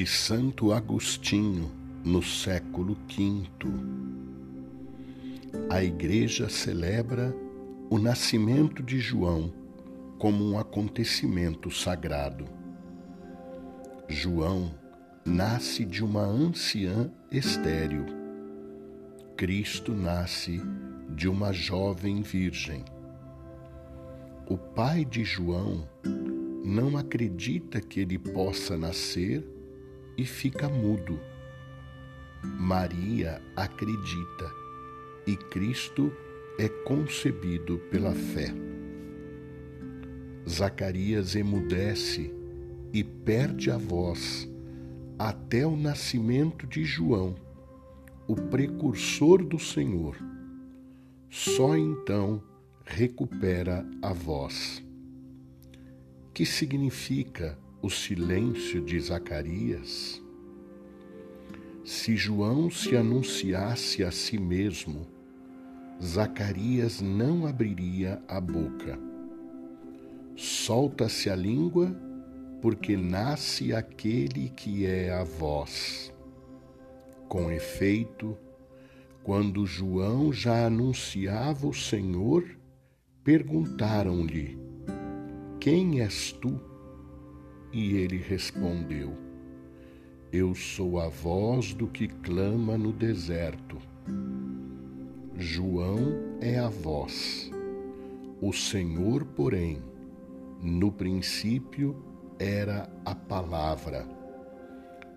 de Santo Agostinho, no século V. A Igreja celebra o nascimento de João como um acontecimento sagrado. João nasce de uma anciã estéril. Cristo nasce de uma jovem virgem. O pai de João não acredita que ele possa nascer e fica mudo. Maria acredita e Cristo é concebido pela fé. Zacarias emudece e perde a voz até o nascimento de João, o precursor do Senhor. Só então recupera a voz. Que significa o silêncio de Zacarias? Se João se anunciasse a si mesmo, Zacarias não abriria a boca. Solta-se a língua, porque nasce aquele que é a voz. Com efeito, quando João já anunciava o Senhor, perguntaram-lhe: Quem és tu? E ele respondeu: Eu sou a voz do que clama no deserto. João é a voz. O Senhor, porém, no princípio era a palavra.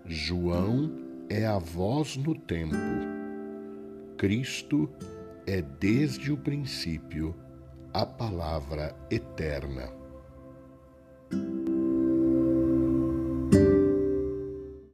João é a voz no tempo. Cristo é desde o princípio a palavra eterna.